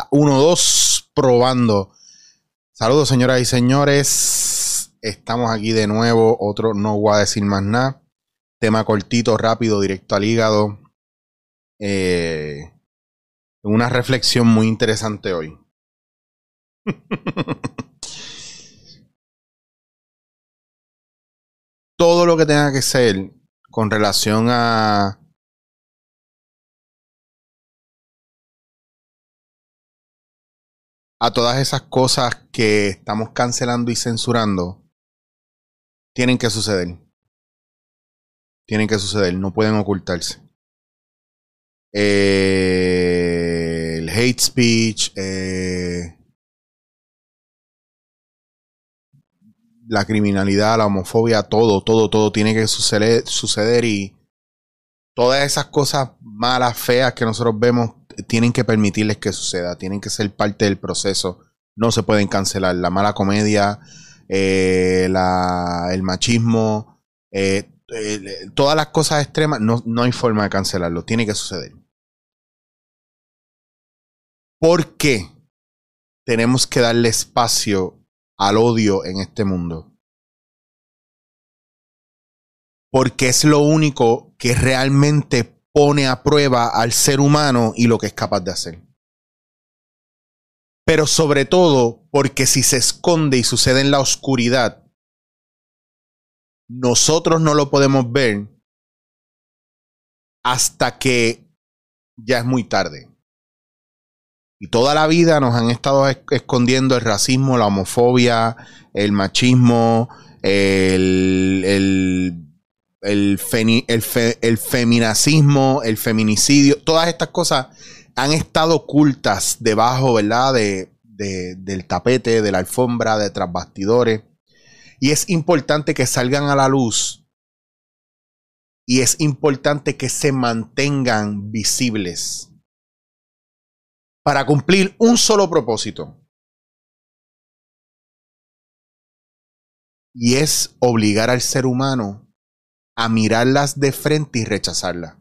EA 1-2 probando. Saludos señoras y señores. Estamos aquí de nuevo. Otro no voy a decir más nada. Tema cortito, rápido, directo al hígado. Eh, una reflexión muy interesante hoy. Todo lo que tenga que ser con relación a a todas esas cosas que estamos cancelando y censurando, tienen que suceder. Tienen que suceder, no pueden ocultarse. Eh, el hate speech, eh, la criminalidad, la homofobia, todo, todo, todo tiene que suceder, suceder y todas esas cosas malas, feas que nosotros vemos tienen que permitirles que suceda, tienen que ser parte del proceso, no se pueden cancelar. La mala comedia, eh, el machismo, eh, todas las cosas extremas, no, no hay forma de cancelarlo, tiene que suceder. ¿Por qué tenemos que darle espacio al odio en este mundo? Porque es lo único que realmente pone a prueba al ser humano y lo que es capaz de hacer. Pero sobre todo porque si se esconde y sucede en la oscuridad, nosotros no lo podemos ver hasta que ya es muy tarde. Y toda la vida nos han estado escondiendo el racismo, la homofobia, el machismo, el, el el, el, feminacismo, el feminicidio, todas estas cosas han estado ocultas debajo, ¿verdad? De, del tapete, de la alfombra, de tras bastidores. Y es importante que salgan a la luz. Y es importante que se mantengan visibles. Para cumplir un solo propósito. Y es obligar al ser humano a mirarlas de frente y rechazarlas.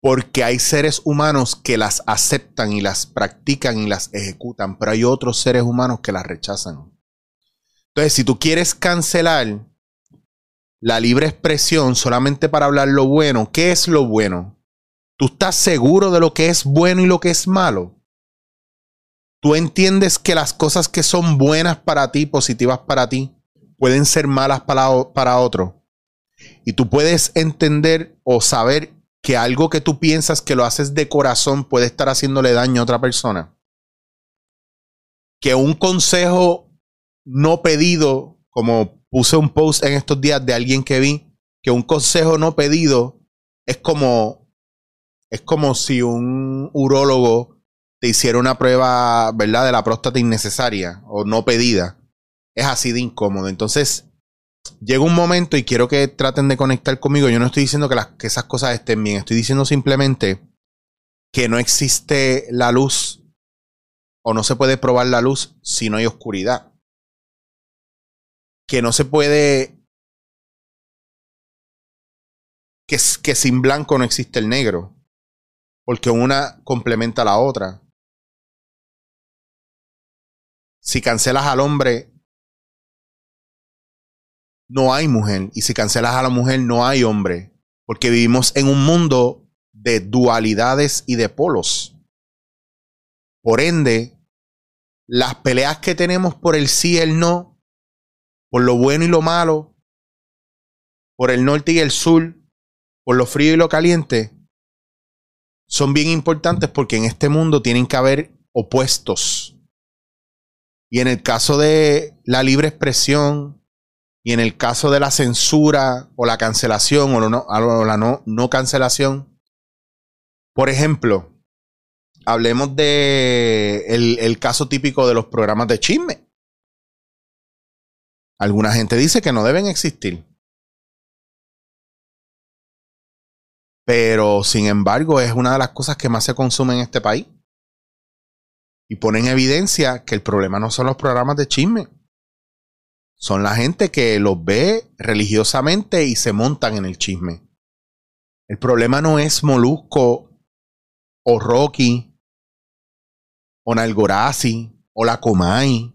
Porque hay seres humanos que las aceptan y las practican y las ejecutan, pero hay otros seres humanos que las rechazan. Entonces, si tú quieres cancelar la libre expresión solamente para hablar lo bueno, ¿qué es lo bueno? ¿Tú estás seguro de lo que es bueno y lo que es malo? ¿Tú entiendes que las cosas que son buenas para ti, positivas para ti, pueden ser malas para, para otro. Y tú puedes entender o saber que algo que tú piensas que lo haces de corazón puede estar haciéndole daño a otra persona. Que un consejo no pedido, como puse un post en estos días de alguien que vi, que un consejo no pedido es como es como si un urólogo te hiciera una prueba, ¿verdad?, de la próstata innecesaria o no pedida es así de incómodo. Entonces, llega un momento y quiero que traten de conectar conmigo. Yo no estoy diciendo que, las, que esas cosas estén bien, estoy diciendo simplemente que no existe la luz o no se puede probar la luz si no hay oscuridad. Que no se puede... Que, que sin blanco no existe el negro. Porque una complementa a la otra. Si cancelas al hombre, no hay mujer. Y si cancelas a la mujer, no hay hombre. Porque vivimos en un mundo de dualidades y de polos. Por ende, las peleas que tenemos por el sí y el no, por lo bueno y lo malo, por el norte y el sur, por lo frío y lo caliente, son bien importantes porque en este mundo tienen que haber opuestos. Y en el caso de la libre expresión, y en el caso de la censura o la cancelación o, la no, no cancelación, por ejemplo, hablemos de el, caso típico de los programas de chisme. Alguna gente dice que no deben existir. Pero, sin embargo, es una de las cosas que más se consume en este país. Y pone en evidencia que el problema no son los programas de chisme son la gente que los ve religiosamente y se montan en el chisme. El problema no es Molusco o Rocky, o Nalgorazi, o la Comay.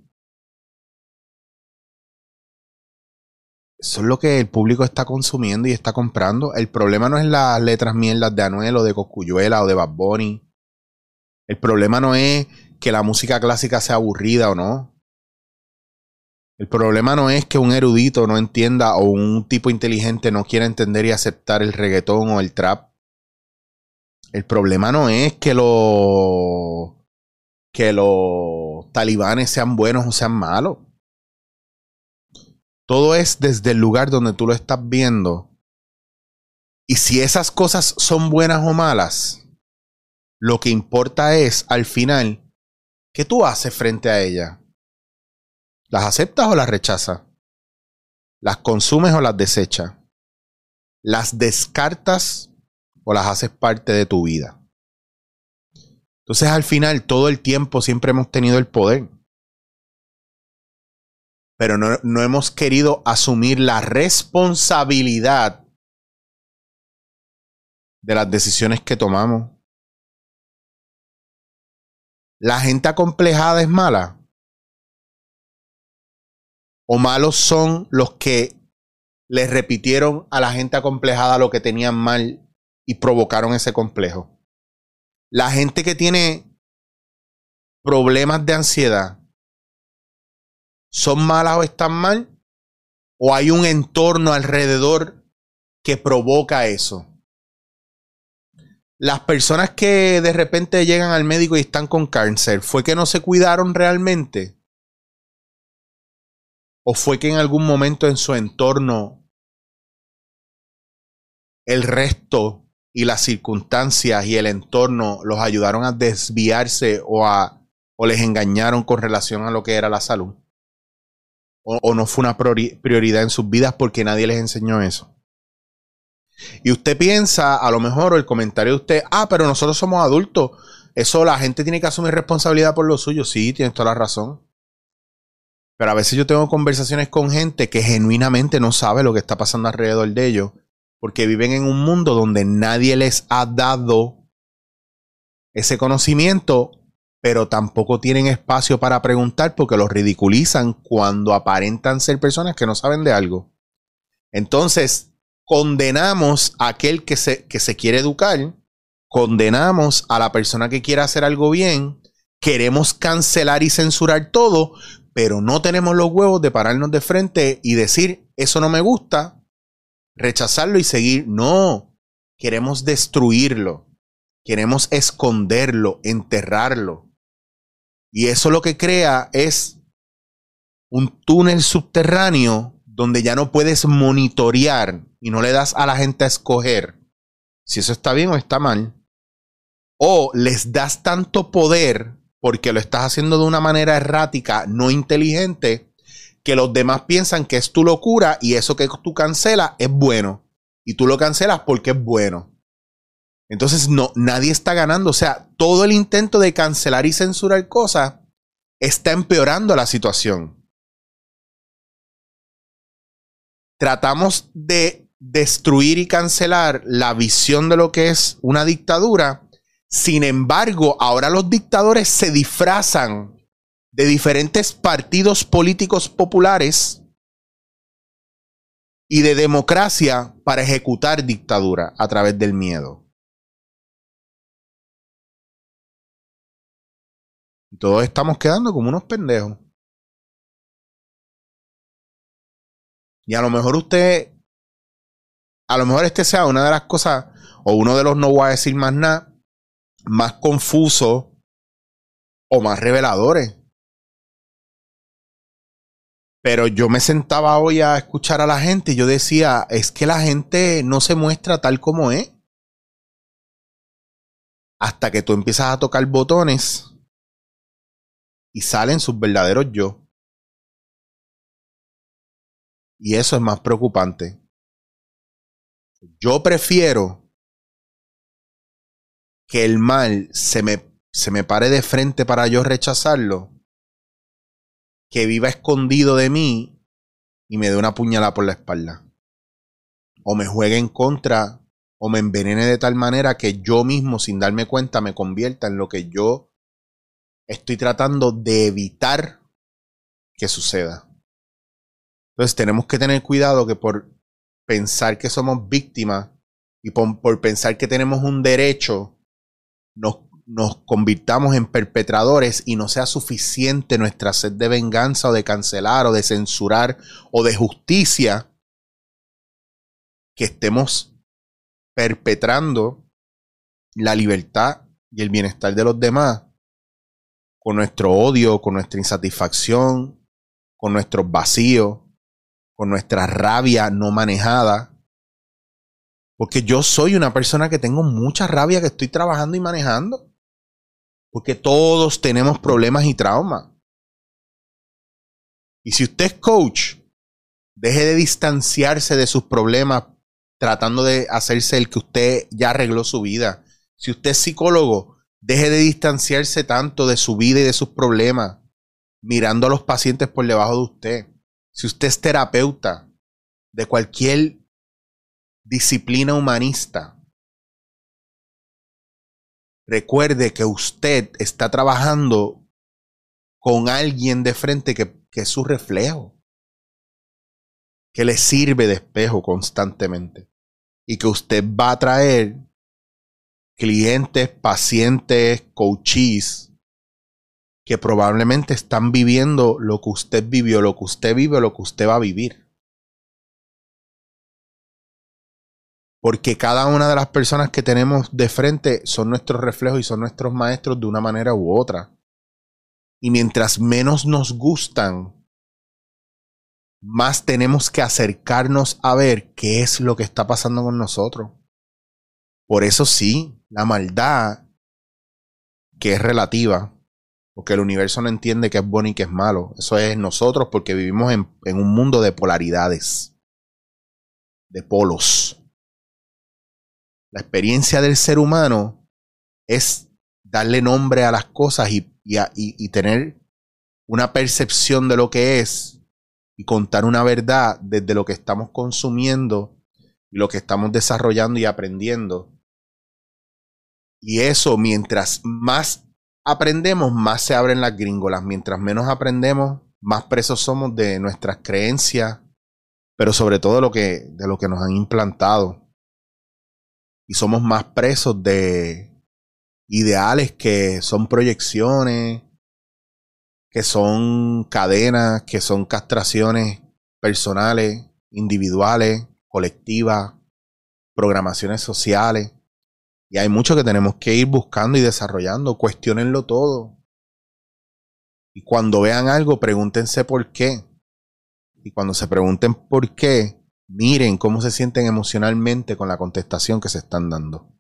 Eso es lo que el público está consumiendo y está comprando. El problema no es las letras mierdas de Anuel o de Coscuyuela o de Bad Bunny. El problema no es que la música clásica sea aburrida o no. El problema no es que un erudito no entienda o un tipo inteligente no quiera entender y aceptar el reggaetón o el trap. El problema no es que los que los talibanes sean buenos o sean malos. Todo es desde el lugar donde tú lo estás viendo. Y si esas cosas son buenas o malas, lo que importa es al final qué tú haces frente a ellas. ¿Las aceptas o las rechazas? ¿Las consumes o las desechas? ¿Las descartas o las haces parte de tu vida? Entonces al final todo el tiempo siempre hemos tenido el poder. Pero no, no hemos querido asumir la responsabilidad de las decisiones que tomamos. La gente acomplejada es mala o malos son los que le repitieron a la gente acomplejada lo que tenían mal y provocaron ese complejo. La gente que tiene problemas de ansiedad, ¿son malas o están mal? ¿O hay un entorno alrededor que provoca eso? Las personas que de repente llegan al médico y están con cáncer, ¿fue que no se cuidaron realmente? ¿O fue que en algún momento en su entorno el resto y las circunstancias y el entorno los ayudaron a desviarse o, a, o les engañaron con relación a lo que era la salud? ¿O, o no fue una prioridad en sus vidas porque nadie les enseñó eso? Y usted piensa, a lo mejor, el comentario de usted, ah, pero nosotros somos adultos. Eso la gente tiene que asumir responsabilidad por lo suyo. Sí, tienes toda la razón. Pero a veces yo tengo conversaciones con gente que genuinamente no sabe lo que está pasando alrededor de ellos, porque viven en un mundo donde nadie les ha dado ese conocimiento, pero tampoco tienen espacio para preguntar porque los ridiculizan cuando aparentan ser personas que no saben de algo. Entonces, condenamos a aquel que se, que se quiere educar, condenamos a la persona que quiere hacer algo bien, queremos cancelar y censurar todo, pero no tenemos los huevos de pararnos de frente y decir, eso no me gusta, rechazarlo y seguir. No, queremos destruirlo, queremos esconderlo, enterrarlo. Y eso lo que crea es un túnel subterráneo donde ya no puedes monitorear y no le das a la gente a escoger si eso está bien o está mal. O les das tanto poder porque lo estás haciendo de una manera errática, no inteligente, que los demás piensan que es tu locura y eso que tú cancelas es bueno. Y tú lo cancelas porque es bueno. Entonces, no, nadie está ganando. O sea, todo el intento de cancelar y censurar cosas está empeorando la situación. Tratamos de destruir y cancelar la visión de lo que es una dictadura sin embargo, ahora los dictadores se disfrazan de diferentes partidos políticos populares y de democracia para ejecutar dictadura a través del miedo. Todos estamos quedando como unos pendejos. Y a lo mejor usted, a lo mejor este sea una de las cosas, o uno de los no voy a decir más nada, más confusos o más reveladores. Pero yo me sentaba hoy a escuchar a la gente y yo decía, es que la gente no se muestra tal como es. Hasta que tú empiezas a tocar botones y salen sus verdaderos yo. Y eso es más preocupante. Yo prefiero que el mal se me, se me pare de frente para yo rechazarlo, que viva escondido de mí y me dé una puñalada por la espalda. O me juegue en contra o me envenene de tal manera que yo mismo, sin darme cuenta, me convierta en lo que yo estoy tratando de evitar que suceda. Entonces tenemos que tener cuidado que por pensar que somos víctimas y por, pensar que tenemos un derecho, nos, nos convirtamos en perpetradores y no sea suficiente nuestra sed de venganza o de cancelar o de censurar o de justicia, que estemos perpetrando la libertad y el bienestar de los demás con nuestro odio, con nuestra insatisfacción, con nuestros vacíos, con nuestra rabia no manejada. Porque yo soy una persona que tengo mucha rabia que estoy trabajando y manejando. Porque todos tenemos problemas y traumas. Y si usted es coach, deje de distanciarse de sus problemas tratando de hacerse el que usted ya arregló su vida. Si usted es psicólogo, deje de distanciarse tanto de su vida y de sus problemas, mirando a los pacientes por debajo de usted. Si usted es terapeuta de cualquier disciplina humanista, recuerde que usted está trabajando con alguien de frente que, que es su reflejo que le sirve de espejo constantemente y que usted va a traer clientes, pacientes, coaches que probablemente están viviendo lo que usted vivió, lo que usted vive, lo que usted va a vivir. Porque cada una de las personas que tenemos de frente son nuestros reflejos y son nuestros maestros de una manera u otra. Y mientras menos nos gustan, más tenemos que acercarnos a ver qué es lo que está pasando con nosotros. Por eso sí, la maldad, que es relativa, porque el universo no entiende qué es bueno y qué es malo. Eso es nosotros porque vivimos en, en un mundo de polaridades, de polos. La experiencia del ser humano es darle nombre a las cosas y, y, y tener una percepción de lo que es y contar una verdad desde lo que estamos consumiendo y lo que estamos desarrollando y aprendiendo. Y eso, mientras más aprendemos, más se abren las gringolas. Mientras menos aprendemos, más presos somos de nuestras creencias, pero sobre todo lo que, de lo que nos han implantado. Y somos más presos de ideales que son proyecciones, que son cadenas, que son castraciones personales, individuales, colectivas, programaciones sociales. Y hay mucho que tenemos que ir buscando y desarrollando. Cuestionenlo todo. Y cuando vean algo, pregúntense por qué. Y cuando se pregunten por qué, miren cómo se sienten emocionalmente con la contestación que se están dando.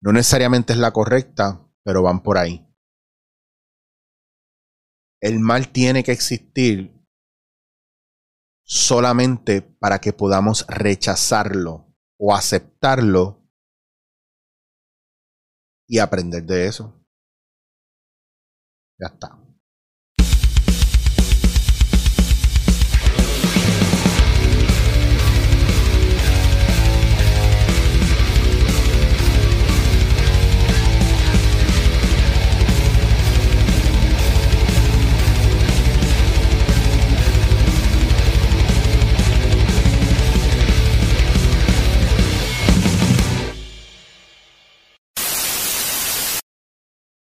No necesariamente es la correcta, pero van por ahí el mal tiene que existir solamente para que podamos rechazarlo o aceptarlo y aprender de eso. Ya está.